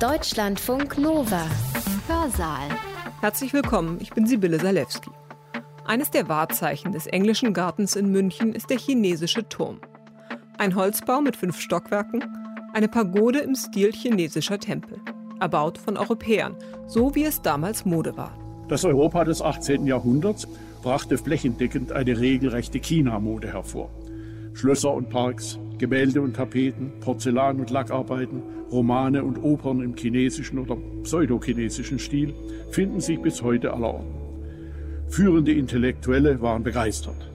Deutschlandfunk Nova. Hörsaal. Herzlich willkommen, ich bin Sibylle Salewski. Eines der Wahrzeichen des englischen Gartens in München ist der chinesische Turm. Ein Holzbau mit fünf Stockwerken, eine Pagode im Stil chinesischer Tempel. Erbaut von Europäern, so wie es damals Mode war. Das Europa des 18. Jahrhunderts brachte flächendeckend eine regelrechte China-Mode hervor. Schlösser und Parks, Gemälde und Tapeten, Porzellan- und Lackarbeiten, Romane und Opern im chinesischen oder pseudochinesischen Stil finden sich bis heute allerorten. Führende Intellektuelle waren begeistert.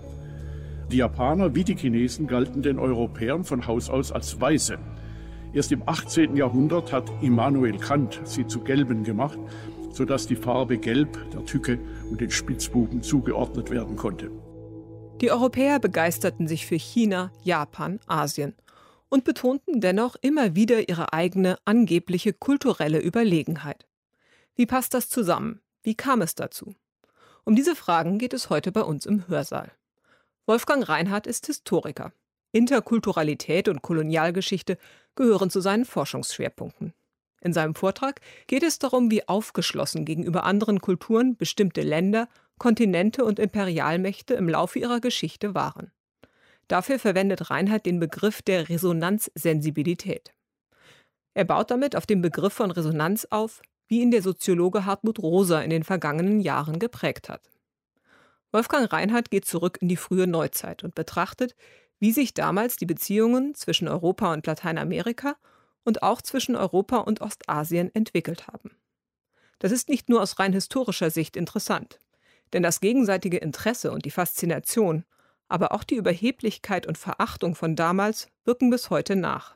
Die Japaner wie die Chinesen galten den Europäern von Haus aus als Weiße. Erst im 18. Jahrhundert hat Immanuel Kant sie zu Gelben gemacht, sodass die Farbe Gelb der Tücke und den Spitzbuben zugeordnet werden konnte. Die Europäer begeisterten sich für China, Japan, Asien und betonten dennoch immer wieder ihre eigene angebliche kulturelle Überlegenheit. Wie passt das zusammen? Wie kam es dazu? Um diese Fragen geht es heute bei uns im Hörsaal. Wolfgang Reinhardt ist Historiker. Interkulturalität und Kolonialgeschichte gehören zu seinen Forschungsschwerpunkten. In seinem Vortrag geht es darum, wie aufgeschlossen gegenüber anderen Kulturen bestimmte Länder Kontinente und Imperialmächte im Laufe ihrer Geschichte waren. Dafür verwendet Reinhardt den Begriff der Resonanzsensibilität. Er baut damit auf den Begriff von Resonanz auf, wie ihn der Soziologe Hartmut Rosa in den vergangenen Jahren geprägt hat. Wolfgang Reinhardt geht zurück in die frühe Neuzeit und betrachtet, wie sich damals die Beziehungen zwischen Europa und Lateinamerika und auch zwischen Europa und Ostasien entwickelt haben. Das ist nicht nur aus rein historischer Sicht interessant. Denn das gegenseitige Interesse und die Faszination, aber auch die Überheblichkeit und Verachtung von damals wirken bis heute nach.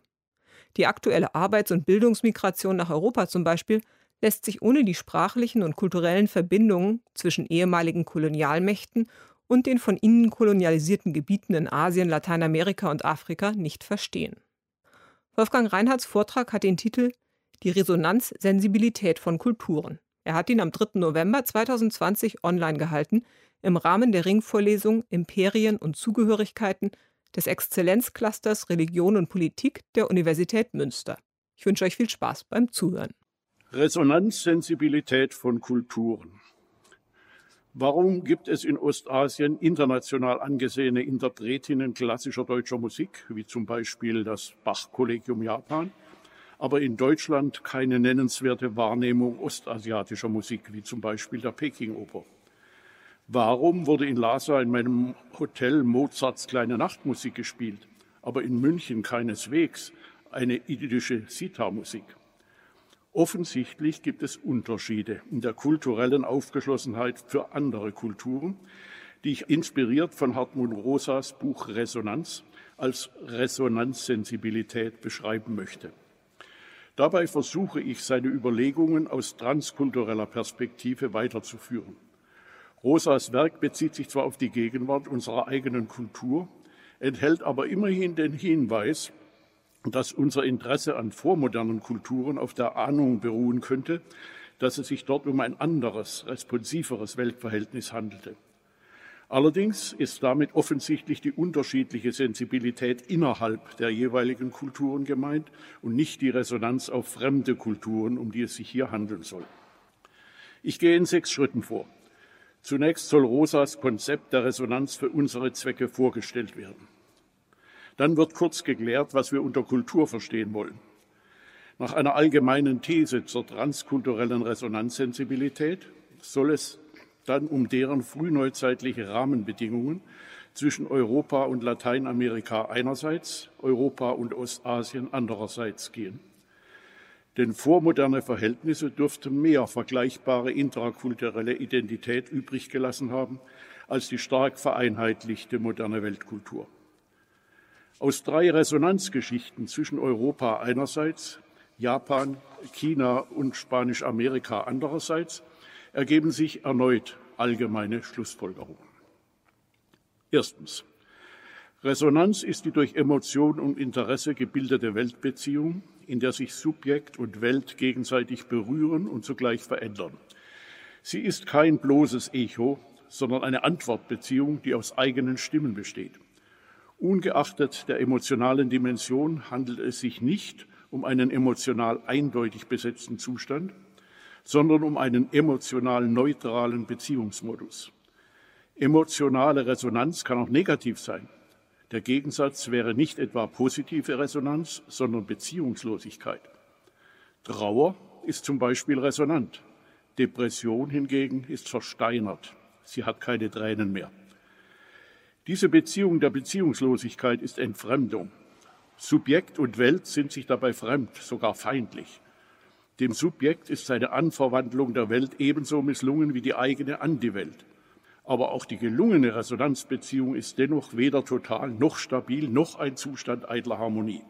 Die aktuelle Arbeits- und Bildungsmigration nach Europa zum Beispiel lässt sich ohne die sprachlichen und kulturellen Verbindungen zwischen ehemaligen Kolonialmächten und den von ihnen kolonialisierten Gebieten in Asien, Lateinamerika und Afrika nicht verstehen. Wolfgang Reinhardts Vortrag hat den Titel Die Resonanzsensibilität von Kulturen. Er hat ihn am 3. November 2020 online gehalten, im Rahmen der Ringvorlesung Imperien und Zugehörigkeiten des Exzellenzclusters Religion und Politik der Universität Münster. Ich wünsche euch viel Spaß beim Zuhören. Resonanzsensibilität von Kulturen. Warum gibt es in Ostasien international angesehene Interpretinnen klassischer deutscher Musik, wie zum Beispiel das Bach-Kollegium Japan, aber in Deutschland keine nennenswerte Wahrnehmung ostasiatischer Musik, wie zum Beispiel der Peking-Oper. Warum wurde in Lhasa in meinem Hotel Mozarts kleine Nachtmusik gespielt, aber in München keineswegs eine idyllische Sitar-Musik? Offensichtlich gibt es Unterschiede in der kulturellen Aufgeschlossenheit für andere Kulturen, die ich inspiriert von Hartmut Rosas Buch Resonanz als Resonanzsensibilität beschreiben möchte. Dabei versuche ich, seine Überlegungen aus transkultureller Perspektive weiterzuführen. Rosas Werk bezieht sich zwar auf die Gegenwart unserer eigenen Kultur, enthält aber immerhin den Hinweis, dass unser Interesse an vormodernen Kulturen auf der Ahnung beruhen könnte, dass es sich dort um ein anderes, responsiveres Weltverhältnis handelte. Allerdings ist damit offensichtlich die unterschiedliche Sensibilität innerhalb der jeweiligen Kulturen gemeint und nicht die Resonanz auf fremde Kulturen, um die es sich hier handeln soll. Ich gehe in sechs Schritten vor. Zunächst soll Rosas Konzept der Resonanz für unsere Zwecke vorgestellt werden. Dann wird kurz geklärt, was wir unter Kultur verstehen wollen. Nach einer allgemeinen These zur transkulturellen Resonanzsensibilität soll es dann um deren frühneuzeitliche Rahmenbedingungen zwischen Europa und Lateinamerika einerseits, Europa und Ostasien andererseits gehen. Denn vormoderne Verhältnisse dürften mehr vergleichbare intrakulturelle Identität übrig gelassen haben als die stark vereinheitlichte moderne Weltkultur. Aus drei Resonanzgeschichten zwischen Europa einerseits, Japan, China und Spanisch-Amerika andererseits ergeben sich erneut allgemeine Schlussfolgerungen. Erstens. Resonanz ist die durch Emotion und Interesse gebildete Weltbeziehung, in der sich Subjekt und Welt gegenseitig berühren und zugleich verändern. Sie ist kein bloßes Echo, sondern eine Antwortbeziehung, die aus eigenen Stimmen besteht. Ungeachtet der emotionalen Dimension handelt es sich nicht um einen emotional eindeutig besetzten Zustand, sondern um einen emotional neutralen Beziehungsmodus. Emotionale Resonanz kann auch negativ sein. Der Gegensatz wäre nicht etwa positive Resonanz, sondern Beziehungslosigkeit. Trauer ist zum Beispiel resonant. Depression hingegen ist versteinert. Sie hat keine Tränen mehr. Diese Beziehung der Beziehungslosigkeit ist Entfremdung. Subjekt und Welt sind sich dabei fremd, sogar feindlich. Dem Subjekt ist seine Anverwandlung der Welt ebenso misslungen wie die eigene an die Welt. Aber auch die gelungene Resonanzbeziehung ist dennoch weder total noch stabil noch ein Zustand eitler Harmonie.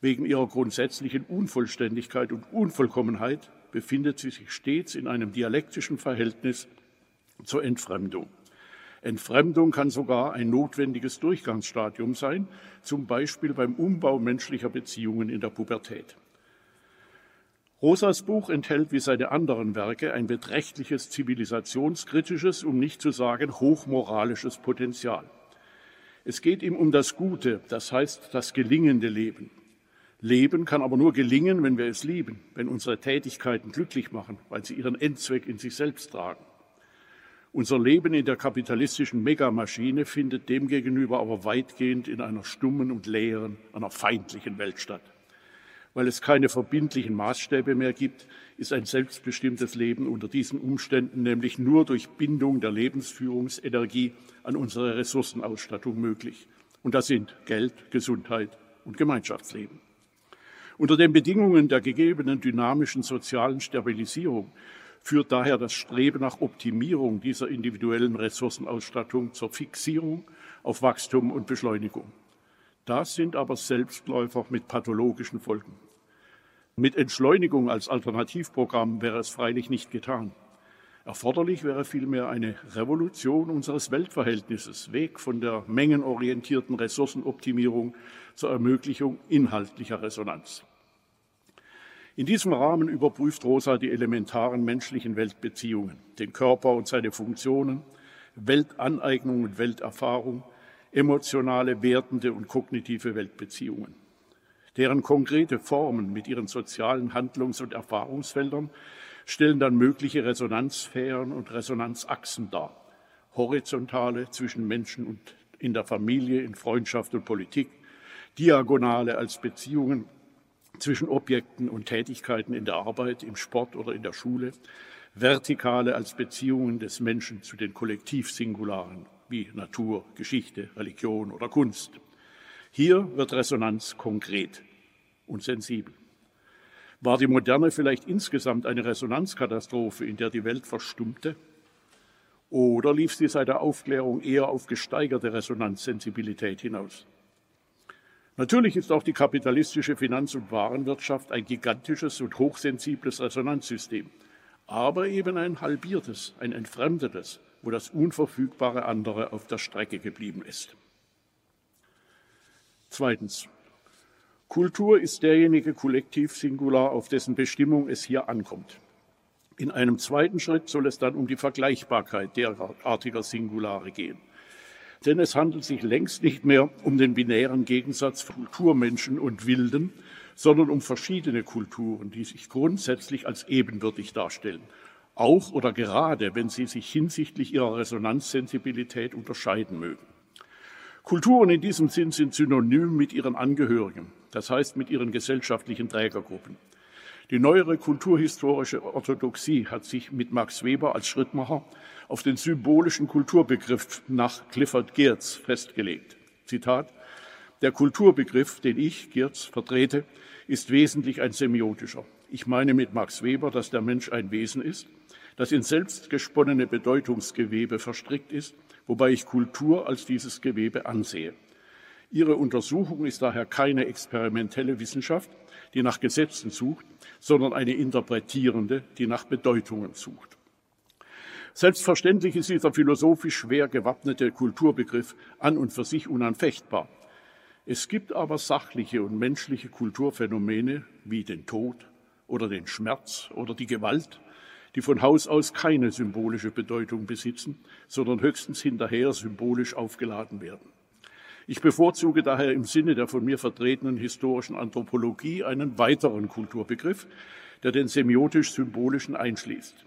Wegen ihrer grundsätzlichen Unvollständigkeit und Unvollkommenheit befindet sie sich stets in einem dialektischen Verhältnis zur Entfremdung. Entfremdung kann sogar ein notwendiges Durchgangsstadium sein, zum Beispiel beim Umbau menschlicher Beziehungen in der Pubertät. Rosas Buch enthält wie seine anderen Werke ein beträchtliches zivilisationskritisches, um nicht zu sagen hochmoralisches Potenzial. Es geht ihm um das Gute, das heißt das gelingende Leben. Leben kann aber nur gelingen, wenn wir es lieben, wenn unsere Tätigkeiten glücklich machen, weil sie ihren Endzweck in sich selbst tragen. Unser Leben in der kapitalistischen Megamaschine findet demgegenüber aber weitgehend in einer stummen und leeren, einer feindlichen Welt statt. Weil es keine verbindlichen Maßstäbe mehr gibt, ist ein selbstbestimmtes Leben unter diesen Umständen nämlich nur durch Bindung der Lebensführungsenergie an unsere Ressourcenausstattung möglich. Und das sind Geld, Gesundheit und Gemeinschaftsleben. Unter den Bedingungen der gegebenen dynamischen sozialen Stabilisierung führt daher das Streben nach Optimierung dieser individuellen Ressourcenausstattung zur Fixierung auf Wachstum und Beschleunigung. Das sind aber Selbstläufer mit pathologischen Folgen. Mit Entschleunigung als Alternativprogramm wäre es freilich nicht getan. Erforderlich wäre vielmehr eine Revolution unseres Weltverhältnisses, weg von der mengenorientierten Ressourcenoptimierung zur Ermöglichung inhaltlicher Resonanz. In diesem Rahmen überprüft Rosa die elementaren menschlichen Weltbeziehungen, den Körper und seine Funktionen, Weltaneignung und Welterfahrung, emotionale, wertende und kognitive Weltbeziehungen. Deren konkrete Formen mit ihren sozialen Handlungs- und Erfahrungsfeldern stellen dann mögliche Resonanzsphären und Resonanzachsen dar. Horizontale zwischen Menschen und in der Familie, in Freundschaft und Politik, diagonale als Beziehungen zwischen Objekten und Tätigkeiten in der Arbeit, im Sport oder in der Schule, vertikale als Beziehungen des Menschen zu den Kollektivsingularen wie Natur, Geschichte, Religion oder Kunst. Hier wird Resonanz konkret und sensibel. War die Moderne vielleicht insgesamt eine Resonanzkatastrophe, in der die Welt verstummte? Oder lief sie seit der Aufklärung eher auf gesteigerte Resonanzsensibilität hinaus? Natürlich ist auch die kapitalistische Finanz- und Warenwirtschaft ein gigantisches und hochsensibles Resonanzsystem, aber eben ein halbiertes, ein entfremdetes, wo das unverfügbare andere auf der Strecke geblieben ist. Zweitens. Kultur ist derjenige Kollektiv-Singular, auf dessen Bestimmung es hier ankommt. In einem zweiten Schritt soll es dann um die Vergleichbarkeit derartiger Singulare gehen. Denn es handelt sich längst nicht mehr um den binären Gegensatz Kulturmenschen und Wilden, sondern um verschiedene Kulturen, die sich grundsätzlich als ebenwürdig darstellen auch oder gerade, wenn sie sich hinsichtlich ihrer Resonanzsensibilität unterscheiden mögen. Kulturen in diesem Sinn sind synonym mit ihren Angehörigen, das heißt mit ihren gesellschaftlichen Trägergruppen. Die neuere kulturhistorische Orthodoxie hat sich mit Max Weber als Schrittmacher auf den symbolischen Kulturbegriff nach Clifford Geertz festgelegt. Zitat Der Kulturbegriff, den ich, Geertz, vertrete, ist wesentlich ein semiotischer. Ich meine mit Max Weber, dass der Mensch ein Wesen ist, das in selbstgesponnene Bedeutungsgewebe verstrickt ist, wobei ich Kultur als dieses Gewebe ansehe. Ihre Untersuchung ist daher keine experimentelle Wissenschaft, die nach Gesetzen sucht, sondern eine interpretierende, die nach Bedeutungen sucht. Selbstverständlich ist dieser philosophisch schwer gewappnete Kulturbegriff an und für sich unanfechtbar. Es gibt aber sachliche und menschliche Kulturphänomene wie den Tod oder den Schmerz oder die Gewalt, die von Haus aus keine symbolische Bedeutung besitzen, sondern höchstens hinterher symbolisch aufgeladen werden. Ich bevorzuge daher im Sinne der von mir vertretenen historischen Anthropologie einen weiteren Kulturbegriff, der den semiotisch-symbolischen einschließt.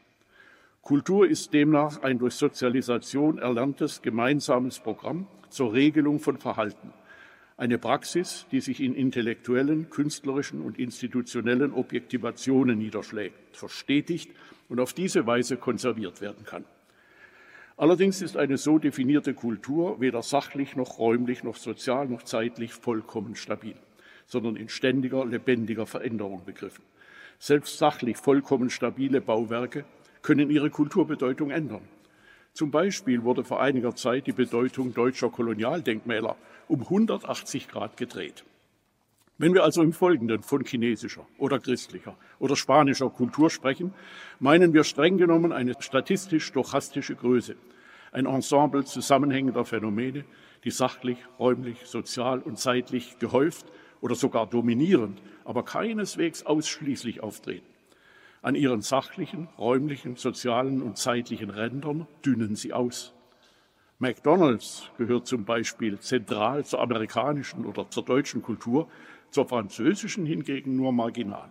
Kultur ist demnach ein durch Sozialisation erlerntes gemeinsames Programm zur Regelung von Verhalten. Eine Praxis, die sich in intellektuellen, künstlerischen und institutionellen Objektivationen niederschlägt, verstetigt und auf diese Weise konserviert werden kann. Allerdings ist eine so definierte Kultur weder sachlich noch räumlich noch sozial noch zeitlich vollkommen stabil, sondern in ständiger, lebendiger Veränderung begriffen. Selbst sachlich vollkommen stabile Bauwerke können ihre Kulturbedeutung ändern. Zum Beispiel wurde vor einiger Zeit die Bedeutung deutscher Kolonialdenkmäler um 180 Grad gedreht. Wenn wir also im Folgenden von chinesischer oder christlicher oder spanischer Kultur sprechen, meinen wir streng genommen eine statistisch-stochastische Größe, ein Ensemble zusammenhängender Phänomene, die sachlich, räumlich, sozial und zeitlich gehäuft oder sogar dominierend, aber keineswegs ausschließlich auftreten. An ihren sachlichen, räumlichen, sozialen und zeitlichen Rändern dünnen sie aus. McDonald's gehört zum Beispiel zentral zur amerikanischen oder zur deutschen Kultur, zur französischen hingegen nur marginal.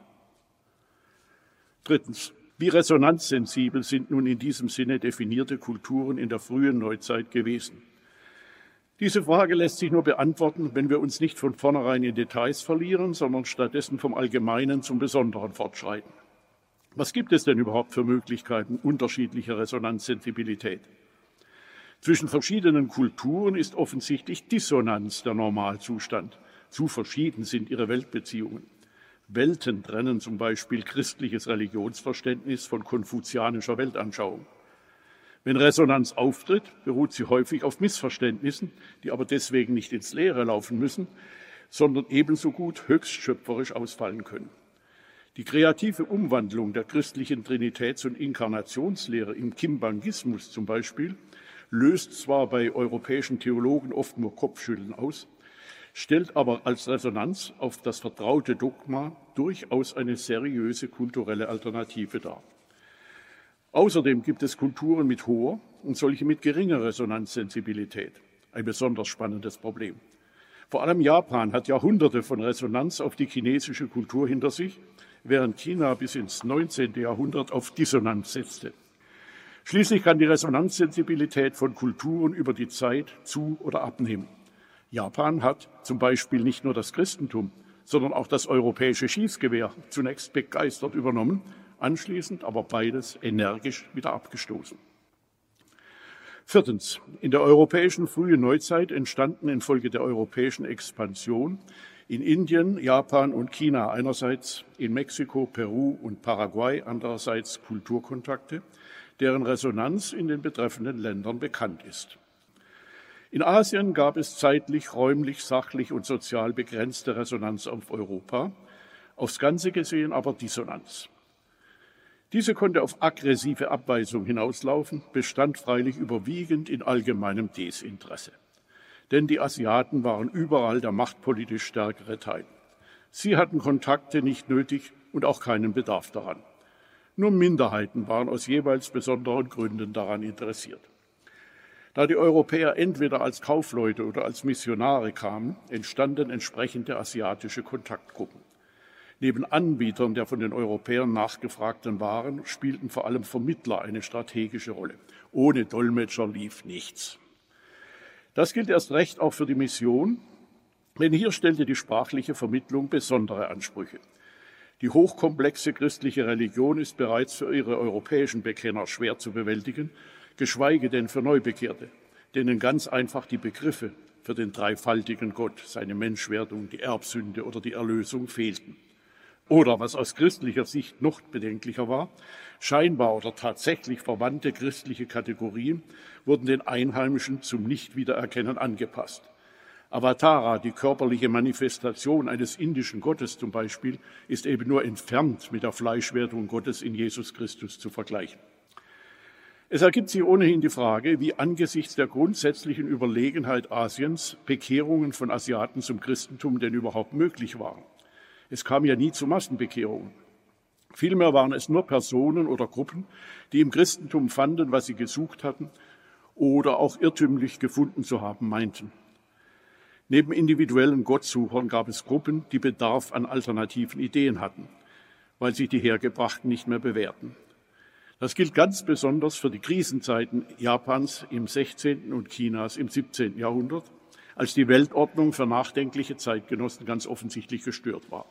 Drittens. Wie resonanzsensibel sind nun in diesem Sinne definierte Kulturen in der frühen Neuzeit gewesen? Diese Frage lässt sich nur beantworten, wenn wir uns nicht von vornherein in Details verlieren, sondern stattdessen vom Allgemeinen zum Besonderen fortschreiten. Was gibt es denn überhaupt für Möglichkeiten unterschiedlicher Resonanzsensibilität? Zwischen verschiedenen Kulturen ist offensichtlich Dissonanz der Normalzustand. Zu verschieden sind ihre Weltbeziehungen. Welten trennen zum Beispiel christliches Religionsverständnis von konfuzianischer Weltanschauung. Wenn Resonanz auftritt, beruht sie häufig auf Missverständnissen, die aber deswegen nicht ins Leere laufen müssen, sondern ebenso gut höchst schöpferisch ausfallen können. Die kreative Umwandlung der christlichen Trinitäts- und Inkarnationslehre im Kimbangismus zum Beispiel löst zwar bei europäischen Theologen oft nur Kopfschütteln aus, stellt aber als Resonanz auf das vertraute Dogma durchaus eine seriöse kulturelle Alternative dar. Außerdem gibt es Kulturen mit hoher und solche mit geringer Resonanzsensibilität. Ein besonders spannendes Problem. Vor allem Japan hat Jahrhunderte von Resonanz auf die chinesische Kultur hinter sich, während China bis ins 19. Jahrhundert auf Dissonanz setzte. Schließlich kann die Resonanzsensibilität von Kulturen über die Zeit zu oder abnehmen. Japan hat zum Beispiel nicht nur das Christentum, sondern auch das europäische Schießgewehr zunächst begeistert übernommen, anschließend aber beides energisch wieder abgestoßen. Viertens. In der europäischen frühen Neuzeit entstanden infolge der europäischen Expansion in Indien, Japan und China einerseits, in Mexiko, Peru und Paraguay andererseits Kulturkontakte, deren Resonanz in den betreffenden Ländern bekannt ist. In Asien gab es zeitlich, räumlich, sachlich und sozial begrenzte Resonanz auf Europa, aufs Ganze gesehen aber Dissonanz. Diese konnte auf aggressive Abweisung hinauslaufen, bestand freilich überwiegend in allgemeinem Desinteresse. Denn die Asiaten waren überall der machtpolitisch stärkere Teil. Sie hatten Kontakte nicht nötig und auch keinen Bedarf daran. Nur Minderheiten waren aus jeweils besonderen Gründen daran interessiert. Da die Europäer entweder als Kaufleute oder als Missionare kamen, entstanden entsprechende asiatische Kontaktgruppen. Neben Anbietern der von den Europäern nachgefragten Waren spielten vor allem Vermittler eine strategische Rolle. Ohne Dolmetscher lief nichts. Das gilt erst recht auch für die Mission, denn hier stellte die sprachliche Vermittlung besondere Ansprüche. Die hochkomplexe christliche Religion ist bereits für ihre europäischen Bekenner schwer zu bewältigen geschweige denn für Neubekehrte, denen ganz einfach die Begriffe für den dreifaltigen Gott, seine Menschwerdung, die Erbsünde oder die Erlösung fehlten. Oder was aus christlicher Sicht noch bedenklicher war, scheinbar oder tatsächlich verwandte christliche Kategorien wurden den Einheimischen zum Nichtwiedererkennen angepasst. Avatara, die körperliche Manifestation eines indischen Gottes zum Beispiel, ist eben nur entfernt mit der Fleischwerdung Gottes in Jesus Christus zu vergleichen. Es ergibt sich ohnehin die Frage, wie angesichts der grundsätzlichen Überlegenheit Asiens Bekehrungen von Asiaten zum Christentum denn überhaupt möglich waren. Es kam ja nie zu Massenbekehrungen. Vielmehr waren es nur Personen oder Gruppen, die im Christentum fanden, was sie gesucht hatten oder auch irrtümlich gefunden zu haben meinten. Neben individuellen Gottsuchern gab es Gruppen, die Bedarf an alternativen Ideen hatten, weil sich die hergebrachten nicht mehr bewährten. Das gilt ganz besonders für die Krisenzeiten Japans im 16. und Chinas im 17. Jahrhundert, als die Weltordnung für nachdenkliche Zeitgenossen ganz offensichtlich gestört war.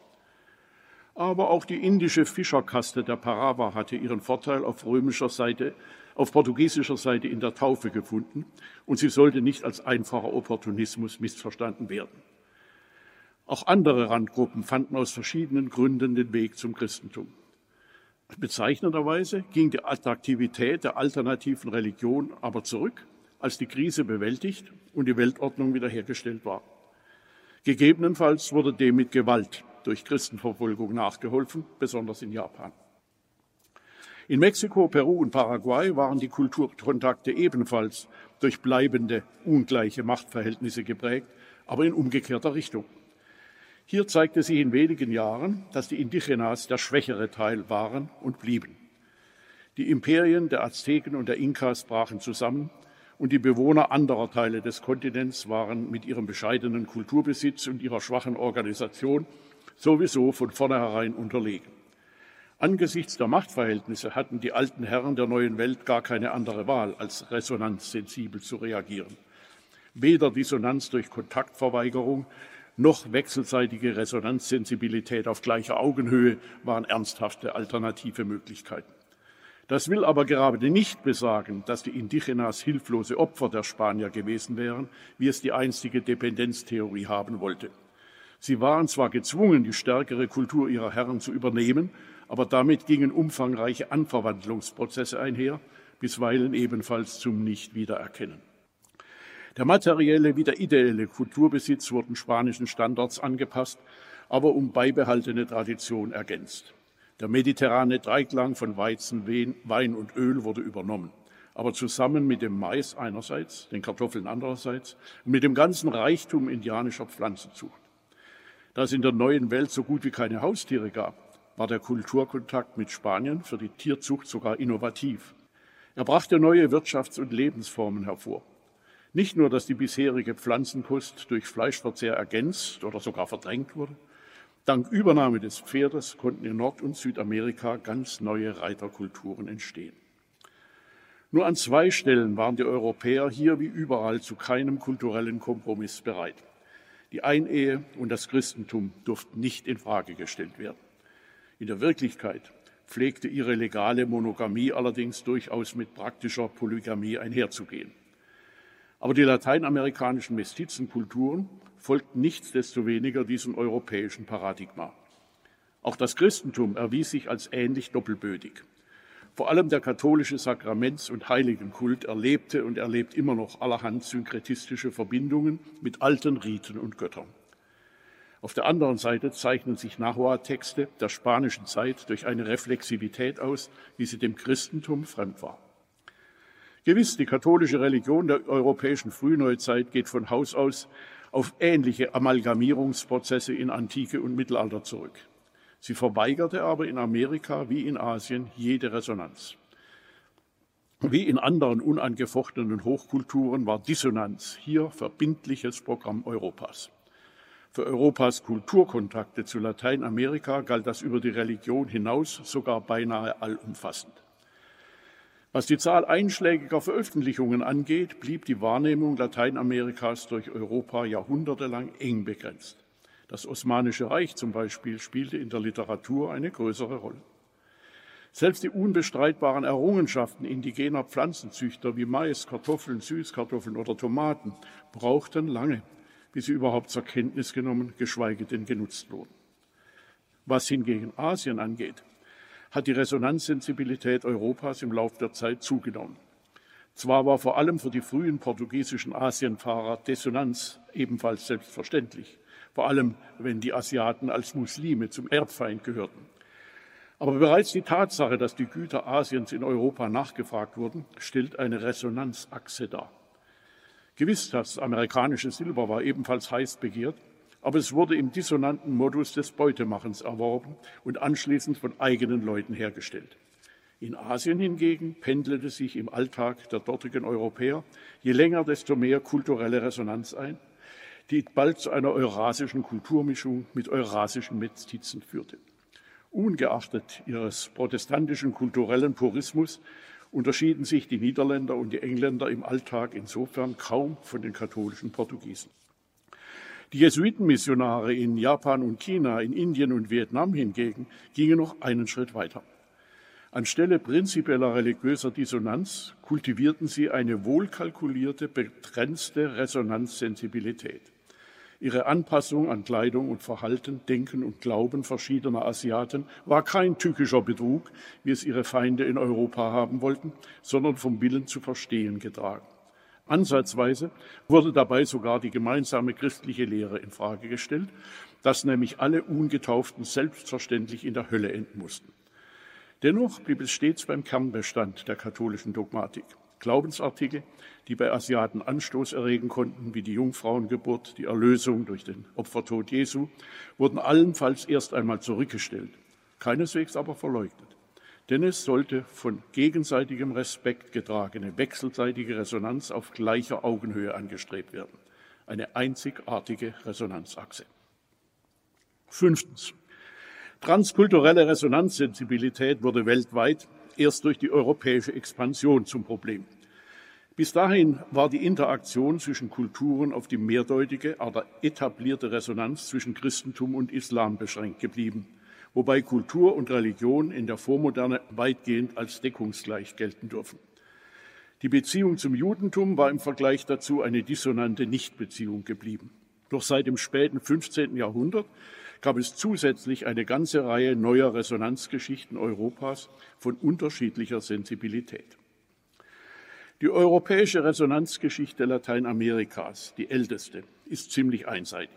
Aber auch die indische Fischerkaste der Parawa hatte ihren Vorteil auf römischer Seite, auf portugiesischer Seite in der Taufe gefunden und sie sollte nicht als einfacher Opportunismus missverstanden werden. Auch andere Randgruppen fanden aus verschiedenen Gründen den Weg zum Christentum. Bezeichnenderweise ging die Attraktivität der alternativen Religion aber zurück, als die Krise bewältigt und die Weltordnung wiederhergestellt war. Gegebenenfalls wurde dem mit Gewalt durch Christenverfolgung nachgeholfen, besonders in Japan. In Mexiko, Peru und Paraguay waren die Kulturkontakte ebenfalls durch bleibende ungleiche Machtverhältnisse geprägt, aber in umgekehrter Richtung. Hier zeigte sich in wenigen Jahren, dass die Indigenas der schwächere Teil waren und blieben. Die Imperien der Azteken und der Inkas brachen zusammen und die Bewohner anderer Teile des Kontinents waren mit ihrem bescheidenen Kulturbesitz und ihrer schwachen Organisation sowieso von vornherein unterlegen. Angesichts der Machtverhältnisse hatten die alten Herren der neuen Welt gar keine andere Wahl, als resonanzsensibel zu reagieren. Weder Dissonanz durch Kontaktverweigerung noch wechselseitige Resonanzsensibilität auf gleicher Augenhöhe waren ernsthafte alternative Möglichkeiten. Das will aber gerade nicht besagen, dass die Indigenas hilflose Opfer der Spanier gewesen wären, wie es die einstige Dependenztheorie haben wollte. Sie waren zwar gezwungen, die stärkere Kultur ihrer Herren zu übernehmen, aber damit gingen umfangreiche Anverwandlungsprozesse einher, bisweilen ebenfalls zum Nicht-Wiedererkennen. Der materielle wie der ideelle Kulturbesitz wurden spanischen Standards angepasst, aber um beibehaltene Tradition ergänzt. Der mediterrane Dreiklang von Weizen, Wein und Öl wurde übernommen, aber zusammen mit dem Mais einerseits, den Kartoffeln andererseits und mit dem ganzen Reichtum indianischer Pflanzenzucht. Da es in der neuen Welt so gut wie keine Haustiere gab, war der Kulturkontakt mit Spanien für die Tierzucht sogar innovativ. Er brachte neue Wirtschafts- und Lebensformen hervor. Nicht nur, dass die bisherige Pflanzenkost durch Fleischverzehr ergänzt oder sogar verdrängt wurde, dank Übernahme des Pferdes konnten in Nord- und Südamerika ganz neue Reiterkulturen entstehen. Nur an zwei Stellen waren die Europäer hier wie überall zu keinem kulturellen Kompromiss bereit. Die Einehe und das Christentum durften nicht in Frage gestellt werden. In der Wirklichkeit pflegte ihre legale Monogamie allerdings durchaus mit praktischer Polygamie einherzugehen. Aber die lateinamerikanischen Mestizenkulturen folgten nichtsdestoweniger diesem europäischen Paradigma. Auch das Christentum erwies sich als ähnlich doppelbödig. Vor allem der katholische Sakraments- und Heiligenkult erlebte und erlebt immer noch allerhand synkretistische Verbindungen mit alten Riten und Göttern. Auf der anderen Seite zeichnen sich Nahua-Texte der spanischen Zeit durch eine Reflexivität aus, wie sie dem Christentum fremd war. Gewiss, die katholische Religion der europäischen Frühneuzeit geht von Haus aus auf ähnliche Amalgamierungsprozesse in Antike und Mittelalter zurück. Sie verweigerte aber in Amerika wie in Asien jede Resonanz. Wie in anderen unangefochtenen Hochkulturen war Dissonanz hier verbindliches Programm Europas. Für Europas Kulturkontakte zu Lateinamerika galt das über die Religion hinaus sogar beinahe allumfassend. Was die Zahl einschlägiger Veröffentlichungen angeht, blieb die Wahrnehmung Lateinamerikas durch Europa jahrhundertelang eng begrenzt. Das Osmanische Reich zum Beispiel spielte in der Literatur eine größere Rolle. Selbst die unbestreitbaren Errungenschaften indigener Pflanzenzüchter wie Mais, Kartoffeln, Süßkartoffeln oder Tomaten brauchten lange, bis sie überhaupt zur Kenntnis genommen, geschweige denn genutzt wurden. Was hingegen Asien angeht, hat die Resonanzsensibilität Europas im Laufe der Zeit zugenommen. Zwar war vor allem für die frühen portugiesischen Asienfahrer Dissonanz ebenfalls selbstverständlich, vor allem wenn die Asiaten als Muslime zum Erbfeind gehörten. Aber bereits die Tatsache, dass die Güter Asiens in Europa nachgefragt wurden, stellt eine Resonanzachse dar. Gewiss, das amerikanische Silber war ebenfalls heiß begehrt, aber es wurde im dissonanten Modus des Beutemachens erworben und anschließend von eigenen Leuten hergestellt. In Asien hingegen pendelte sich im Alltag der dortigen Europäer je länger, desto mehr kulturelle Resonanz ein, die bald zu einer eurasischen Kulturmischung mit eurasischen Mestizen führte. Ungeachtet ihres protestantischen kulturellen Purismus unterschieden sich die Niederländer und die Engländer im Alltag insofern kaum von den katholischen Portugiesen. Die Jesuitenmissionare in Japan und China, in Indien und Vietnam hingegen gingen noch einen Schritt weiter. Anstelle prinzipieller religiöser Dissonanz kultivierten sie eine wohlkalkulierte, begrenzte Resonanzsensibilität. Ihre Anpassung an Kleidung und Verhalten, Denken und Glauben verschiedener Asiaten war kein tückischer Betrug, wie es ihre Feinde in Europa haben wollten, sondern vom Willen zu verstehen getragen. Ansatzweise wurde dabei sogar die gemeinsame christliche Lehre in Frage gestellt, dass nämlich alle Ungetauften selbstverständlich in der Hölle enden mussten. Dennoch blieb es stets beim Kernbestand der katholischen Dogmatik. Glaubensartikel, die bei Asiaten Anstoß erregen konnten, wie die Jungfrauengeburt, die Erlösung durch den Opfertod Jesu, wurden allenfalls erst einmal zurückgestellt, keineswegs aber verleugnet. Denn es sollte von gegenseitigem Respekt getragene wechselseitige Resonanz auf gleicher Augenhöhe angestrebt werden. Eine einzigartige Resonanzachse. Fünftens. Transkulturelle Resonanzsensibilität wurde weltweit erst durch die europäische Expansion zum Problem. Bis dahin war die Interaktion zwischen Kulturen auf die mehrdeutige, aber etablierte Resonanz zwischen Christentum und Islam beschränkt geblieben, wobei Kultur und Religion in der Vormoderne weitgehend als deckungsgleich gelten dürfen. Die Beziehung zum Judentum war im Vergleich dazu eine dissonante Nichtbeziehung geblieben. Doch seit dem späten 15. Jahrhundert gab es zusätzlich eine ganze Reihe neuer Resonanzgeschichten Europas von unterschiedlicher Sensibilität. Die europäische Resonanzgeschichte Lateinamerikas, die älteste, ist ziemlich einseitig.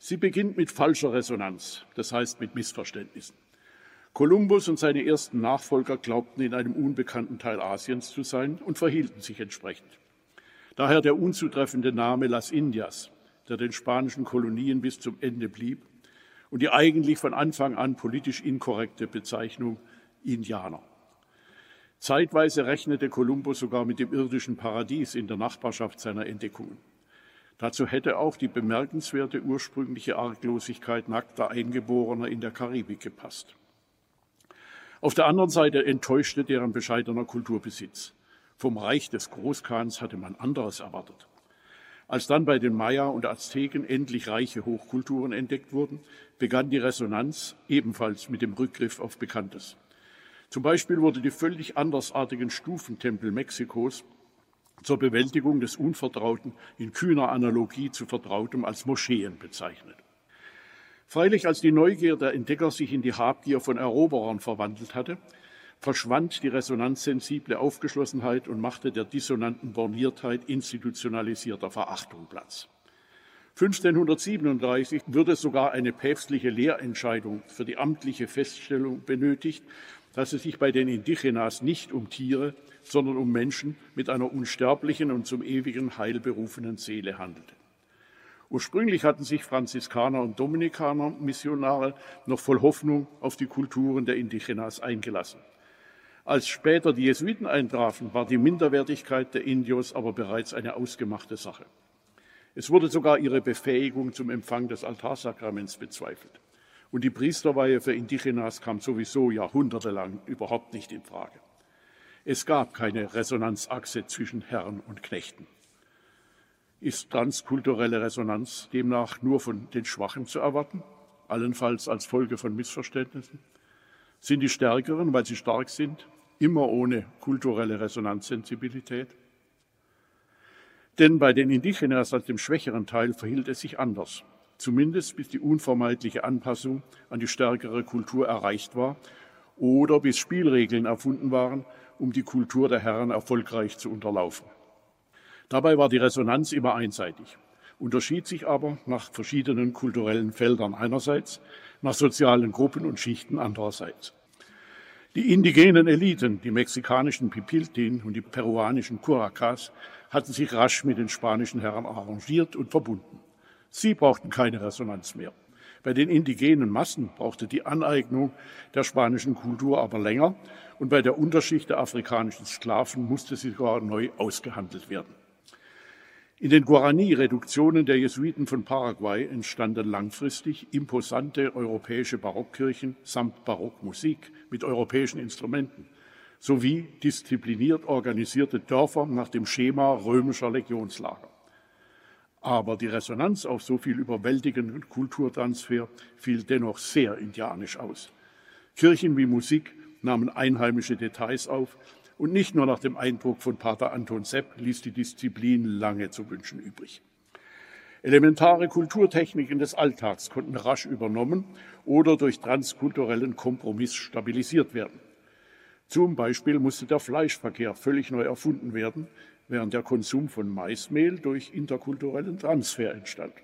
Sie beginnt mit falscher Resonanz, das heißt mit Missverständnissen. Kolumbus und seine ersten Nachfolger glaubten in einem unbekannten Teil Asiens zu sein und verhielten sich entsprechend. Daher der unzutreffende Name Las Indias, der den spanischen Kolonien bis zum Ende blieb, und die eigentlich von Anfang an politisch inkorrekte Bezeichnung Indianer. Zeitweise rechnete Kolumbus sogar mit dem irdischen Paradies in der Nachbarschaft seiner Entdeckungen. Dazu hätte auch die bemerkenswerte ursprüngliche Arglosigkeit nackter Eingeborener in der Karibik gepasst. Auf der anderen Seite enttäuschte deren bescheidener Kulturbesitz. Vom Reich des Großkans hatte man anderes erwartet. Als dann bei den Maya und Azteken endlich reiche Hochkulturen entdeckt wurden, begann die Resonanz ebenfalls mit dem Rückgriff auf Bekanntes. Zum Beispiel wurde die völlig andersartigen Stufentempel Mexikos zur Bewältigung des Unvertrauten in kühner Analogie zu Vertrautem als Moscheen bezeichnet. Freilich, als die Neugier der Entdecker sich in die Habgier von Eroberern verwandelt hatte, verschwand die resonanzsensible Aufgeschlossenheit und machte der dissonanten Borniertheit institutionalisierter Verachtung Platz. 1537 würde sogar eine päpstliche Lehrentscheidung für die amtliche Feststellung benötigt, dass es sich bei den Indigenas nicht um Tiere, sondern um Menschen mit einer unsterblichen und zum ewigen Heil berufenen Seele handelte. Ursprünglich hatten sich Franziskaner und Dominikaner Missionare noch voll Hoffnung auf die Kulturen der Indigenas eingelassen. Als später die Jesuiten eintrafen, war die Minderwertigkeit der Indios aber bereits eine ausgemachte Sache. Es wurde sogar ihre Befähigung zum Empfang des Altarsakraments bezweifelt. Und die Priesterweihe für Indigenas kam sowieso jahrhundertelang überhaupt nicht in Frage. Es gab keine Resonanzachse zwischen Herren und Knechten. Ist transkulturelle Resonanz demnach nur von den Schwachen zu erwarten, allenfalls als Folge von Missverständnissen? Sind die Stärkeren, weil sie stark sind, immer ohne kulturelle Resonanzsensibilität. Denn bei den Indigenas als dem schwächeren Teil verhielt es sich anders, zumindest bis die unvermeidliche Anpassung an die stärkere Kultur erreicht war oder bis Spielregeln erfunden waren, um die Kultur der Herren erfolgreich zu unterlaufen. Dabei war die Resonanz immer einseitig, unterschied sich aber nach verschiedenen kulturellen Feldern einerseits, nach sozialen Gruppen und Schichten andererseits. Die indigenen Eliten, die mexikanischen Pipiltin und die peruanischen Curacas, hatten sich rasch mit den spanischen Herren arrangiert und verbunden. Sie brauchten keine Resonanz mehr. Bei den indigenen Massen brauchte die Aneignung der spanischen Kultur aber länger und bei der Unterschicht der afrikanischen Sklaven musste sie sogar neu ausgehandelt werden. In den Guarani-Reduktionen der Jesuiten von Paraguay entstanden langfristig imposante europäische Barockkirchen samt Barockmusik mit europäischen Instrumenten sowie diszipliniert organisierte Dörfer nach dem Schema römischer Legionslager. Aber die Resonanz auf so viel überwältigenden Kulturtransfer fiel dennoch sehr indianisch aus. Kirchen wie Musik nahmen einheimische Details auf, und nicht nur nach dem Eindruck von Pater Anton Sepp ließ die Disziplin lange zu wünschen übrig. Elementare Kulturtechniken des Alltags konnten rasch übernommen oder durch transkulturellen Kompromiss stabilisiert werden. Zum Beispiel musste der Fleischverkehr völlig neu erfunden werden, während der Konsum von Maismehl durch interkulturellen Transfer entstand.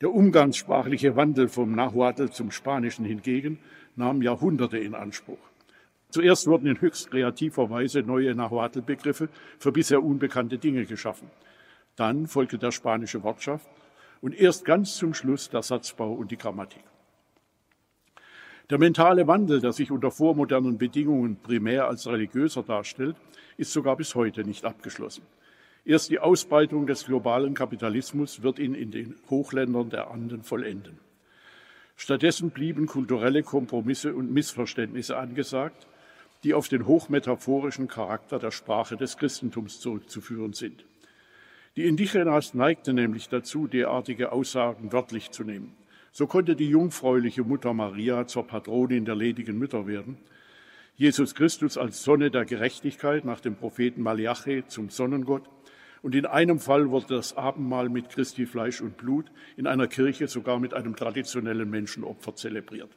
Der umgangssprachliche Wandel vom Nahuatl zum Spanischen hingegen nahm Jahrhunderte in Anspruch. Zuerst wurden in höchst kreativer Weise neue Nahuatl-Begriffe für bisher unbekannte Dinge geschaffen. Dann folgte der spanische Wortschaft und erst ganz zum Schluss der Satzbau und die Grammatik. Der mentale Wandel, der sich unter vormodernen Bedingungen primär als religiöser darstellt, ist sogar bis heute nicht abgeschlossen. Erst die Ausbreitung des globalen Kapitalismus wird ihn in den Hochländern der Anden vollenden. Stattdessen blieben kulturelle Kompromisse und Missverständnisse angesagt, die auf den hochmetaphorischen Charakter der Sprache des Christentums zurückzuführen sind. Die Indigenas neigten nämlich dazu, derartige Aussagen wörtlich zu nehmen. So konnte die jungfräuliche Mutter Maria zur Patronin der ledigen Mütter werden, Jesus Christus als Sonne der Gerechtigkeit nach dem Propheten Malachi zum Sonnengott und in einem Fall wurde das Abendmahl mit Christi Fleisch und Blut in einer Kirche sogar mit einem traditionellen Menschenopfer zelebriert.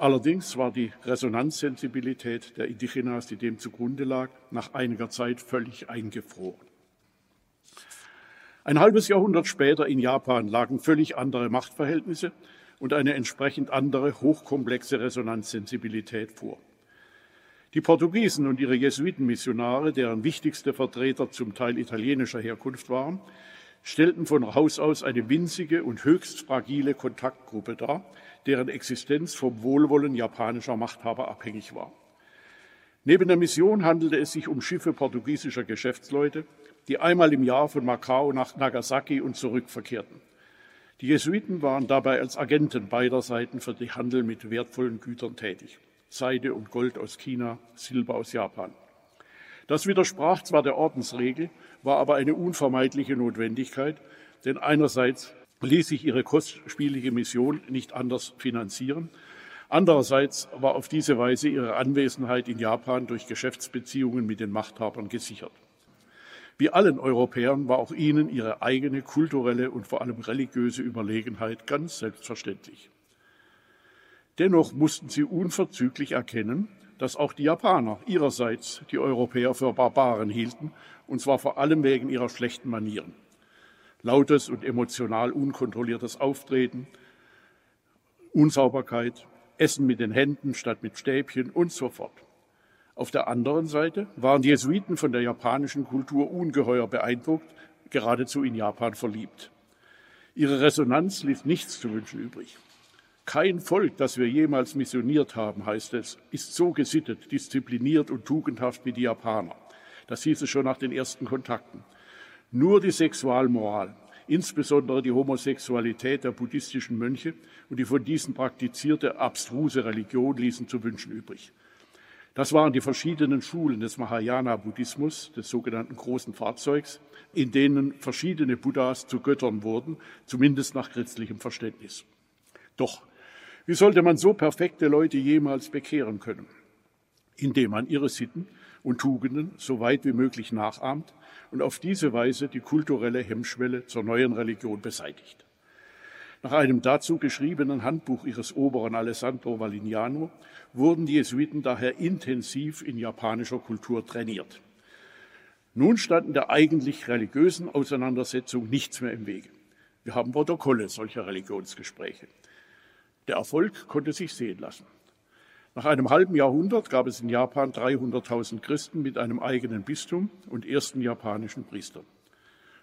Allerdings war die Resonanzsensibilität der Indigenas, die dem zugrunde lag, nach einiger Zeit völlig eingefroren. Ein halbes Jahrhundert später in Japan lagen völlig andere Machtverhältnisse und eine entsprechend andere hochkomplexe Resonanzsensibilität vor. Die Portugiesen und ihre Jesuitenmissionare, deren wichtigste Vertreter zum Teil italienischer Herkunft waren, stellten von Haus aus eine winzige und höchst fragile Kontaktgruppe dar, deren Existenz vom Wohlwollen japanischer Machthaber abhängig war. Neben der Mission handelte es sich um Schiffe portugiesischer Geschäftsleute, die einmal im Jahr von Macau nach Nagasaki und zurück verkehrten. Die Jesuiten waren dabei als Agenten beider Seiten für den Handel mit wertvollen Gütern tätig. Seide und Gold aus China, Silber aus Japan. Das widersprach zwar der Ordensregel, war aber eine unvermeidliche Notwendigkeit, denn einerseits ließ sich ihre kostspielige Mission nicht anders finanzieren, andererseits war auf diese Weise ihre Anwesenheit in Japan durch Geschäftsbeziehungen mit den Machthabern gesichert. Wie allen Europäern war auch ihnen ihre eigene kulturelle und vor allem religiöse Überlegenheit ganz selbstverständlich. Dennoch mussten sie unverzüglich erkennen, dass auch die Japaner ihrerseits die Europäer für Barbaren hielten, und zwar vor allem wegen ihrer schlechten Manieren. Lautes und emotional unkontrolliertes Auftreten, Unsauberkeit, Essen mit den Händen statt mit Stäbchen und so fort. Auf der anderen Seite waren die Jesuiten von der japanischen Kultur ungeheuer beeindruckt, geradezu in Japan verliebt. Ihre Resonanz ließ nichts zu wünschen übrig. Kein Volk, das wir jemals missioniert haben, heißt es, ist so gesittet, diszipliniert und tugendhaft wie die Japaner. Das hieß es schon nach den ersten Kontakten. Nur die Sexualmoral, insbesondere die Homosexualität der buddhistischen Mönche und die von diesen praktizierte abstruse Religion ließen zu wünschen übrig. Das waren die verschiedenen Schulen des Mahayana-Buddhismus, des sogenannten großen Fahrzeugs, in denen verschiedene Buddhas zu Göttern wurden, zumindest nach christlichem Verständnis. Doch wie sollte man so perfekte Leute jemals bekehren können? Indem man ihre Sitten und Tugenden so weit wie möglich nachahmt und auf diese Weise die kulturelle Hemmschwelle zur neuen Religion beseitigt. Nach einem dazu geschriebenen Handbuch ihres Oberen Alessandro Valignano wurden die Jesuiten daher intensiv in japanischer Kultur trainiert. Nun standen der eigentlich religiösen Auseinandersetzung nichts mehr im Wege. Wir haben Protokolle solcher Religionsgespräche. Der Erfolg konnte sich sehen lassen. Nach einem halben Jahrhundert gab es in Japan 300.000 Christen mit einem eigenen Bistum und ersten japanischen Priestern.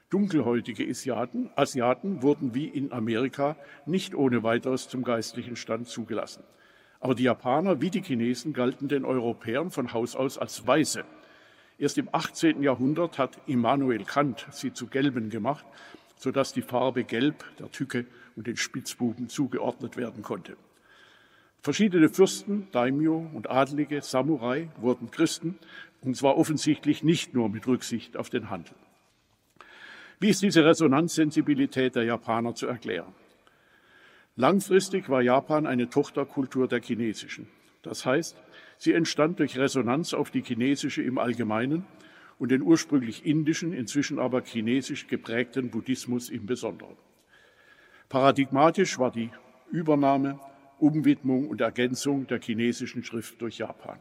Dunkelhäutige Asiaten, Asiaten wurden wie in Amerika nicht ohne weiteres zum geistlichen Stand zugelassen. Aber die Japaner wie die Chinesen galten den Europäern von Haus aus als Weise. Erst im 18. Jahrhundert hat Immanuel Kant sie zu gelben gemacht, sodass die Farbe Gelb der Tücke und den Spitzbuben zugeordnet werden konnte. Verschiedene Fürsten, Daimyo und Adlige, Samurai wurden Christen, und zwar offensichtlich nicht nur mit Rücksicht auf den Handel. Wie ist diese Resonanzsensibilität der Japaner zu erklären? Langfristig war Japan eine Tochterkultur der chinesischen. Das heißt, sie entstand durch Resonanz auf die chinesische im Allgemeinen und den ursprünglich indischen, inzwischen aber chinesisch geprägten Buddhismus im Besonderen. Paradigmatisch war die Übernahme, Umwidmung und Ergänzung der chinesischen Schrift durch Japan.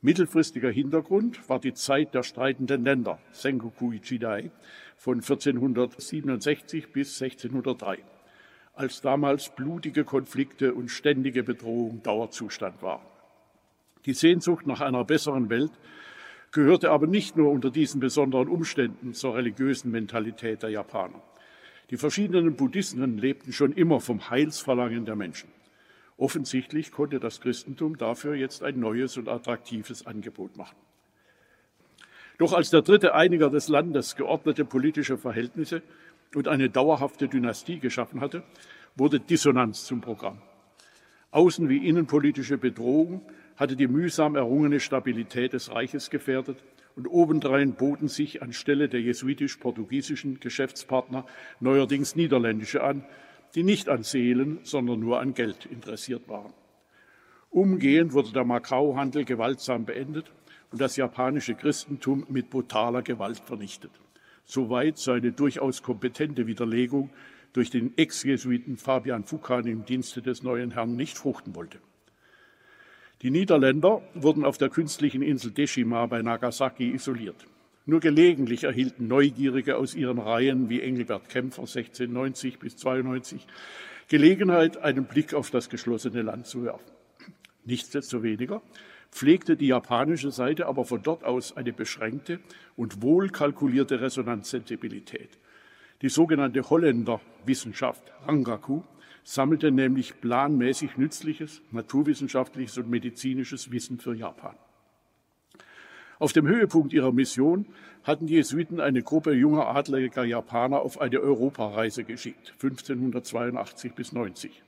Mittelfristiger Hintergrund war die Zeit der streitenden Länder, Sengoku Ichidai, von 1467 bis 1603, als damals blutige Konflikte und ständige Bedrohung Dauerzustand waren. Die Sehnsucht nach einer besseren Welt gehörte aber nicht nur unter diesen besonderen Umständen zur religiösen Mentalität der Japaner. Die verschiedenen Buddhismen lebten schon immer vom Heilsverlangen der Menschen. Offensichtlich konnte das Christentum dafür jetzt ein neues und attraktives Angebot machen. Doch als der dritte Einiger des Landes geordnete politische Verhältnisse und eine dauerhafte Dynastie geschaffen hatte, wurde Dissonanz zum Programm. Außen- wie innenpolitische Bedrohung hatte die mühsam errungene Stabilität des Reiches gefährdet und obendrein boten sich anstelle der jesuitisch-portugiesischen Geschäftspartner neuerdings niederländische an, die nicht an Seelen, sondern nur an Geld interessiert waren. Umgehend wurde der Macau-Handel gewaltsam beendet und das japanische Christentum mit brutaler Gewalt vernichtet. Soweit seine durchaus kompetente Widerlegung durch den Ex-Jesuiten Fabian Fukan im Dienste des neuen Herrn nicht fruchten wollte. Die Niederländer wurden auf der künstlichen Insel Deshima bei Nagasaki isoliert. Nur gelegentlich erhielten Neugierige aus ihren Reihen wie Engelbert Kämpfer 1690 bis 92 Gelegenheit, einen Blick auf das geschlossene Land zu werfen. Nichtsdestoweniger pflegte die japanische Seite aber von dort aus eine beschränkte und wohl kalkulierte Resonanzsensibilität. Die sogenannte Holländerwissenschaft Rangaku sammelte nämlich planmäßig nützliches, naturwissenschaftliches und medizinisches Wissen für Japan. Auf dem Höhepunkt ihrer Mission hatten die Jesuiten eine Gruppe junger adliger Japaner auf eine Europareise geschickt, 1582 bis 90.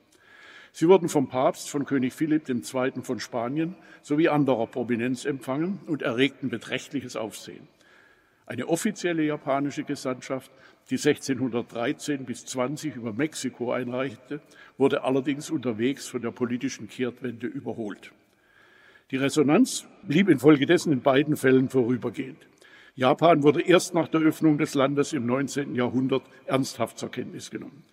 Sie wurden vom Papst, von König Philipp II. von Spanien sowie anderer Prominenz empfangen und erregten beträchtliches Aufsehen. Eine offizielle japanische Gesandtschaft die 1613 bis 20 über Mexiko einreichte, wurde allerdings unterwegs von der politischen Kehrtwende überholt. Die Resonanz blieb infolgedessen in beiden Fällen vorübergehend. Japan wurde erst nach der Öffnung des Landes im 19. Jahrhundert ernsthaft zur Kenntnis genommen.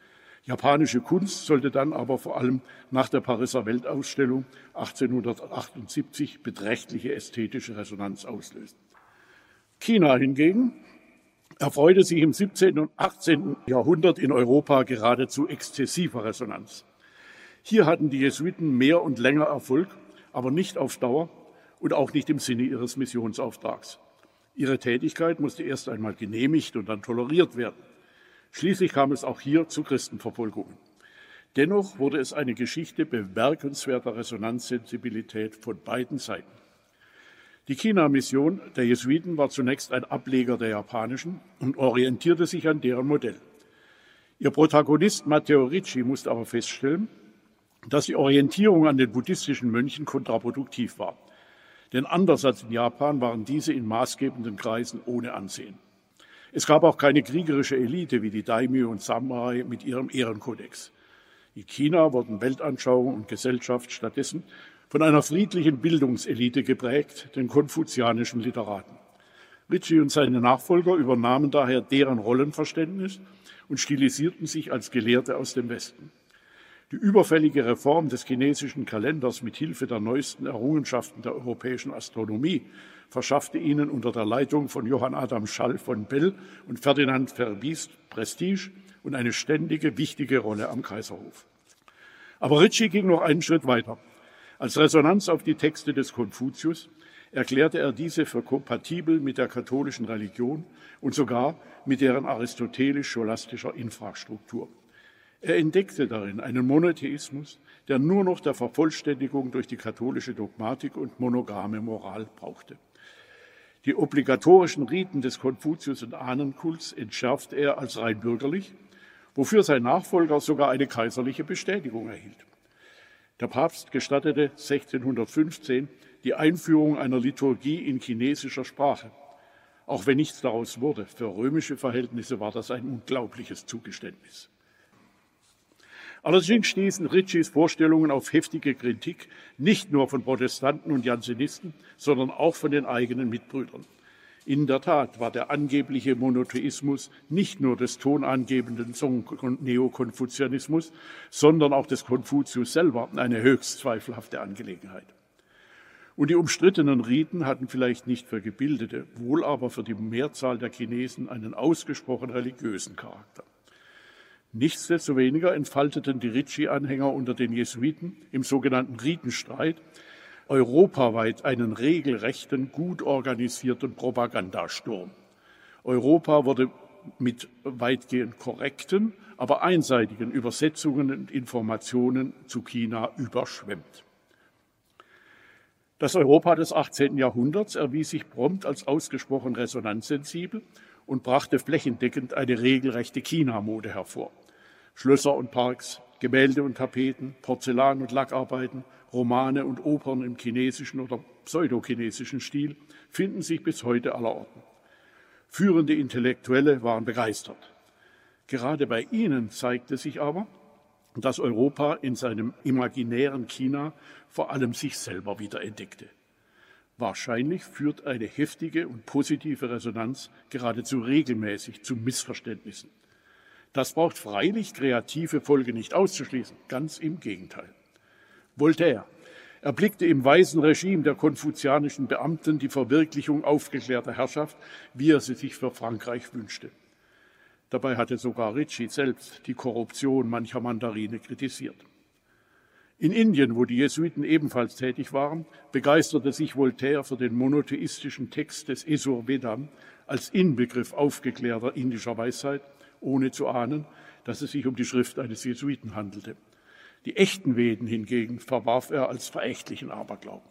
Japanische Kunst sollte dann aber vor allem nach der Pariser Weltausstellung 1878 beträchtliche ästhetische Resonanz auslösen. China hingegen erfreute sich im 17. und 18. Jahrhundert in Europa geradezu exzessiver Resonanz. Hier hatten die Jesuiten mehr und länger Erfolg, aber nicht auf Dauer und auch nicht im Sinne ihres Missionsauftrags. Ihre Tätigkeit musste erst einmal genehmigt und dann toleriert werden. Schließlich kam es auch hier zu Christenverfolgungen. Dennoch wurde es eine Geschichte bemerkenswerter Resonanzsensibilität von beiden Seiten. Die China-Mission der Jesuiten war zunächst ein Ableger der japanischen und orientierte sich an deren Modell. Ihr Protagonist Matteo Ricci musste aber feststellen, dass die Orientierung an den buddhistischen Mönchen kontraproduktiv war. Denn anders als in Japan waren diese in maßgebenden Kreisen ohne Ansehen. Es gab auch keine kriegerische Elite wie die Daimyo und Samurai mit ihrem Ehrenkodex. In China wurden Weltanschauung und Gesellschaft stattdessen von einer friedlichen Bildungselite geprägt, den konfuzianischen Literaten. Ritchie und seine Nachfolger übernahmen daher deren Rollenverständnis und stilisierten sich als Gelehrte aus dem Westen. Die überfällige Reform des chinesischen Kalenders mit Hilfe der neuesten Errungenschaften der europäischen Astronomie verschaffte ihnen unter der Leitung von Johann Adam Schall von Bell und Ferdinand Verbiest Prestige und eine ständige, wichtige Rolle am Kaiserhof. Aber Ritchie ging noch einen Schritt weiter. Als Resonanz auf die Texte des Konfuzius erklärte er diese für kompatibel mit der katholischen Religion und sogar mit deren aristotelisch-scholastischer Infrastruktur. Er entdeckte darin einen Monotheismus, der nur noch der Vervollständigung durch die katholische Dogmatik und monogame Moral brauchte. Die obligatorischen Riten des Konfuzius und Ahnenkults entschärft er als rein bürgerlich, wofür sein Nachfolger sogar eine kaiserliche Bestätigung erhielt. Der Papst gestattete 1615 die Einführung einer Liturgie in chinesischer Sprache, auch wenn nichts daraus wurde. Für römische Verhältnisse war das ein unglaubliches Zugeständnis. Allerdings stießen Ritchies Vorstellungen auf heftige Kritik, nicht nur von Protestanten und Jansenisten, sondern auch von den eigenen Mitbrüdern. In der Tat war der angebliche Monotheismus nicht nur des tonangebenden Neokonfuzianismus, sondern auch des Konfuzius selber eine höchst zweifelhafte Angelegenheit. Und die umstrittenen Riten hatten vielleicht nicht für Gebildete, wohl aber für die Mehrzahl der Chinesen einen ausgesprochen religiösen Charakter. Nichtsdestoweniger entfalteten die Ricci-Anhänger unter den Jesuiten im sogenannten Ritenstreit europaweit einen regelrechten, gut organisierten Propagandasturm. Europa wurde mit weitgehend korrekten, aber einseitigen Übersetzungen und Informationen zu China überschwemmt. Das Europa des 18. Jahrhunderts erwies sich prompt als ausgesprochen resonanzsensibel und brachte flächendeckend eine regelrechte China-Mode hervor. Schlösser und Parks, Gemälde und Tapeten, Porzellan und Lackarbeiten, Romane und Opern im chinesischen oder pseudochinesischen Stil finden sich bis heute allerorten. Führende Intellektuelle waren begeistert. Gerade bei ihnen zeigte sich aber, dass Europa in seinem imaginären China vor allem sich selber wiederentdeckte. Wahrscheinlich führt eine heftige und positive Resonanz geradezu regelmäßig zu Missverständnissen. Das braucht freilich kreative Folge nicht auszuschließen, ganz im Gegenteil. Voltaire erblickte im weisen Regime der konfuzianischen Beamten die Verwirklichung aufgeklärter Herrschaft, wie er sie sich für Frankreich wünschte. Dabei hatte sogar Ricci selbst die Korruption mancher Mandarine kritisiert. In Indien, wo die Jesuiten ebenfalls tätig waren, begeisterte sich Voltaire für den monotheistischen Text des Esur Vedam als Inbegriff aufgeklärter indischer Weisheit ohne zu ahnen, dass es sich um die Schrift eines Jesuiten handelte. Die echten Veden hingegen verwarf er als verächtlichen Aberglauben.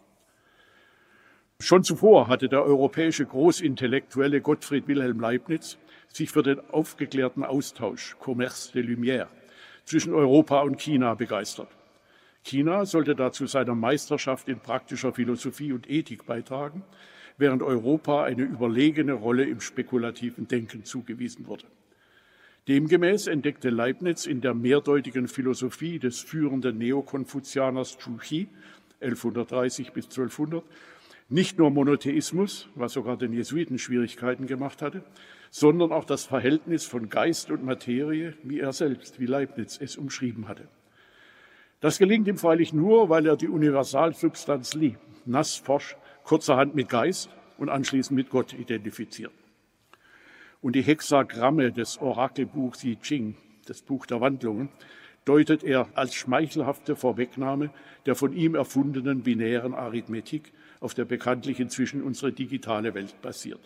Schon zuvor hatte der europäische Großintellektuelle Gottfried Wilhelm Leibniz sich für den aufgeklärten Austausch Commerce de Lumière zwischen Europa und China begeistert. China sollte dazu seiner Meisterschaft in praktischer Philosophie und Ethik beitragen, während Europa eine überlegene Rolle im spekulativen Denken zugewiesen wurde. Demgemäß entdeckte Leibniz in der mehrdeutigen Philosophie des führenden Neokonfuzianers Zhu Xi 1130 bis 1200 nicht nur Monotheismus, was sogar den Jesuiten Schwierigkeiten gemacht hatte, sondern auch das Verhältnis von Geist und Materie, wie er selbst, wie Leibniz es umschrieben hatte. Das gelingt ihm freilich nur, weil er die Universalsubstanz Li, nass, forsch, kurzerhand mit Geist und anschließend mit Gott identifiziert und die Hexagramme des Orakelbuchs I Ching, das Buch der Wandlungen, deutet er als schmeichelhafte Vorwegnahme der von ihm erfundenen binären Arithmetik, auf der bekanntlich inzwischen unsere digitale Welt basiert.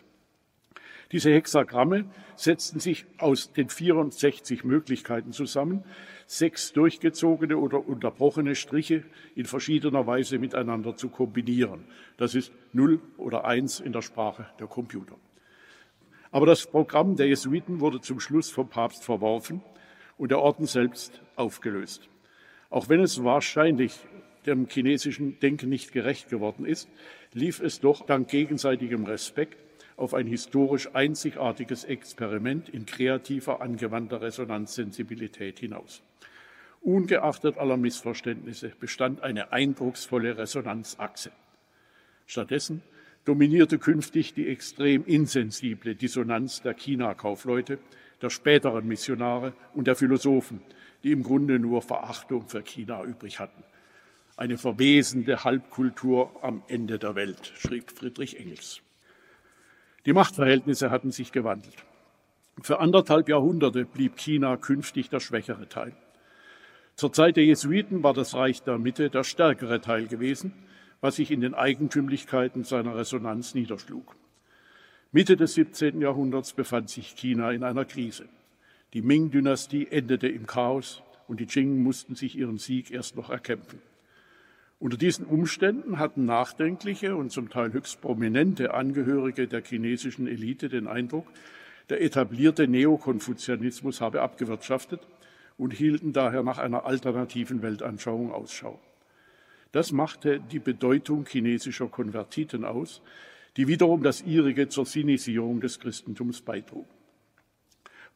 Diese Hexagramme setzten sich aus den 64 Möglichkeiten zusammen, sechs durchgezogene oder unterbrochene Striche in verschiedener Weise miteinander zu kombinieren. Das ist Null oder Eins in der Sprache der Computer. Aber das Programm der Jesuiten wurde zum Schluss vom Papst verworfen und der Orden selbst aufgelöst. Auch wenn es wahrscheinlich dem chinesischen Denken nicht gerecht geworden ist, lief es doch dank gegenseitigem Respekt auf ein historisch einzigartiges Experiment in kreativer angewandter Resonanzsensibilität hinaus. Ungeachtet aller Missverständnisse bestand eine eindrucksvolle Resonanzachse. Stattdessen dominierte künftig die extrem insensible Dissonanz der China-Kaufleute, der späteren Missionare und der Philosophen, die im Grunde nur Verachtung für China übrig hatten. Eine verwesende Halbkultur am Ende der Welt, schrieb Friedrich Engels. Die Machtverhältnisse hatten sich gewandelt. Für anderthalb Jahrhunderte blieb China künftig der schwächere Teil. Zur Zeit der Jesuiten war das Reich der Mitte der stärkere Teil gewesen was sich in den Eigentümlichkeiten seiner Resonanz niederschlug. Mitte des 17. Jahrhunderts befand sich China in einer Krise. Die Ming-Dynastie endete im Chaos und die Qing mussten sich ihren Sieg erst noch erkämpfen. Unter diesen Umständen hatten nachdenkliche und zum Teil höchst prominente Angehörige der chinesischen Elite den Eindruck, der etablierte Neokonfuzianismus habe abgewirtschaftet und hielten daher nach einer alternativen Weltanschauung Ausschau. Das machte die Bedeutung chinesischer Konvertiten aus, die wiederum das ihrige zur Sinisierung des Christentums beitrug.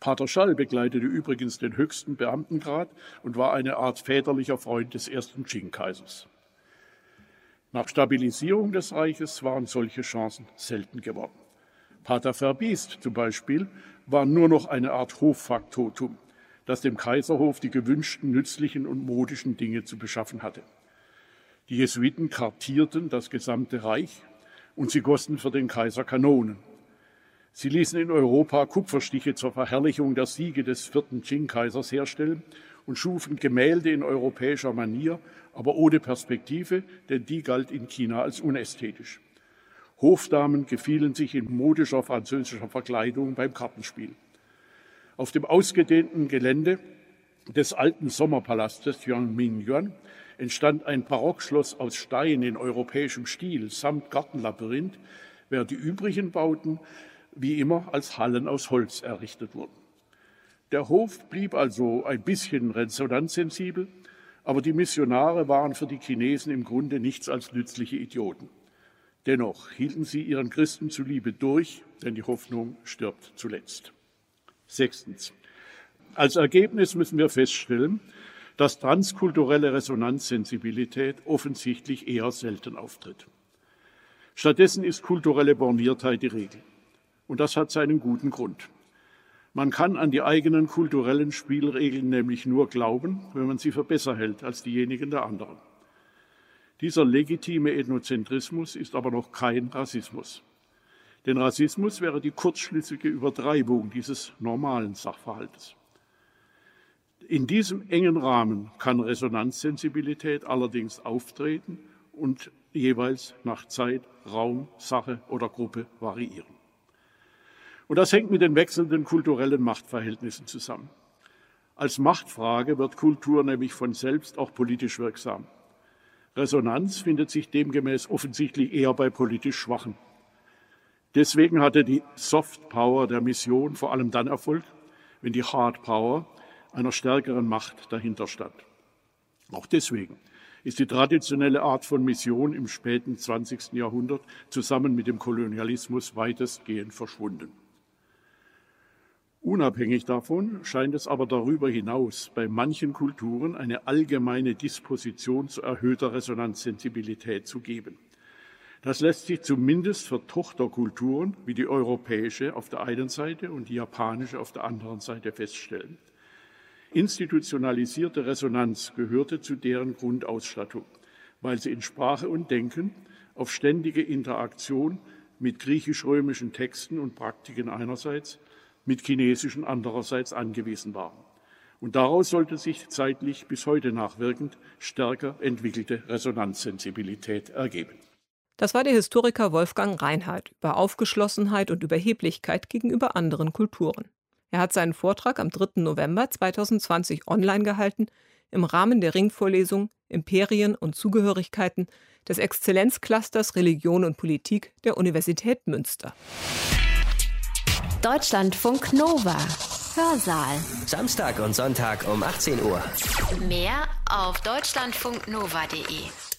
Pater Schall begleitete übrigens den höchsten Beamtengrad und war eine Art väterlicher Freund des ersten Qing-Kaisers. Nach Stabilisierung des Reiches waren solche Chancen selten geworden. Pater Verbiest zum Beispiel war nur noch eine Art Hoffaktotum, das dem Kaiserhof die gewünschten nützlichen und modischen Dinge zu beschaffen hatte. Die Jesuiten kartierten das gesamte Reich und sie gossen für den Kaiser Kanonen. Sie ließen in Europa Kupferstiche zur Verherrlichung der Siege des vierten Qing-Kaisers herstellen und schufen Gemälde in europäischer Manier, aber ohne Perspektive, denn die galt in China als unästhetisch. Hofdamen gefielen sich in modischer französischer Verkleidung beim Kartenspiel. Auf dem ausgedehnten Gelände des alten Sommerpalastes Yuanmingyuan entstand ein Barockschloss aus Stein in europäischem Stil samt Gartenlabyrinth, während die übrigen Bauten wie immer als Hallen aus Holz errichtet wurden. Der Hof blieb also ein bisschen resonanzsensibel, aber die Missionare waren für die Chinesen im Grunde nichts als nützliche Idioten. Dennoch hielten sie ihren Christen zuliebe durch, denn die Hoffnung stirbt zuletzt. Sechstens. Als Ergebnis müssen wir feststellen, dass transkulturelle Resonanzsensibilität offensichtlich eher selten auftritt. Stattdessen ist kulturelle Borniertheit die Regel. Und das hat seinen guten Grund. Man kann an die eigenen kulturellen Spielregeln nämlich nur glauben, wenn man sie für besser hält als diejenigen der anderen. Dieser legitime Ethnozentrismus ist aber noch kein Rassismus. Denn Rassismus wäre die kurzschlüssige Übertreibung dieses normalen Sachverhaltes. In diesem engen Rahmen kann Resonanzsensibilität allerdings auftreten und jeweils nach Zeit, Raum, Sache oder Gruppe variieren. Und das hängt mit den wechselnden kulturellen Machtverhältnissen zusammen. Als Machtfrage wird Kultur nämlich von selbst auch politisch wirksam. Resonanz findet sich demgemäß offensichtlich eher bei politisch Schwachen. Deswegen hatte die Soft Power der Mission vor allem dann Erfolg, wenn die Hard Power einer stärkeren Macht dahinter stand. Auch deswegen ist die traditionelle Art von Mission im späten 20. Jahrhundert zusammen mit dem Kolonialismus weitestgehend verschwunden. Unabhängig davon scheint es aber darüber hinaus bei manchen Kulturen eine allgemeine Disposition zu erhöhter Resonanzsensibilität zu geben. Das lässt sich zumindest für Tochterkulturen wie die europäische auf der einen Seite und die japanische auf der anderen Seite feststellen. Institutionalisierte Resonanz gehörte zu deren Grundausstattung, weil sie in Sprache und Denken auf ständige Interaktion mit griechisch-römischen Texten und Praktiken einerseits, mit chinesischen andererseits angewiesen waren. Und daraus sollte sich zeitlich bis heute nachwirkend stärker entwickelte Resonanzsensibilität ergeben. Das war der Historiker Wolfgang Reinhardt über Aufgeschlossenheit und Überheblichkeit gegenüber anderen Kulturen. Er hat seinen Vortrag am 3. November 2020 online gehalten im Rahmen der Ringvorlesung Imperien und Zugehörigkeiten des Exzellenzclusters Religion und Politik der Universität Münster. Deutschlandfunk Nova. Hörsaal. Samstag und Sonntag um 18 Uhr. Mehr auf deutschlandfunknova.de.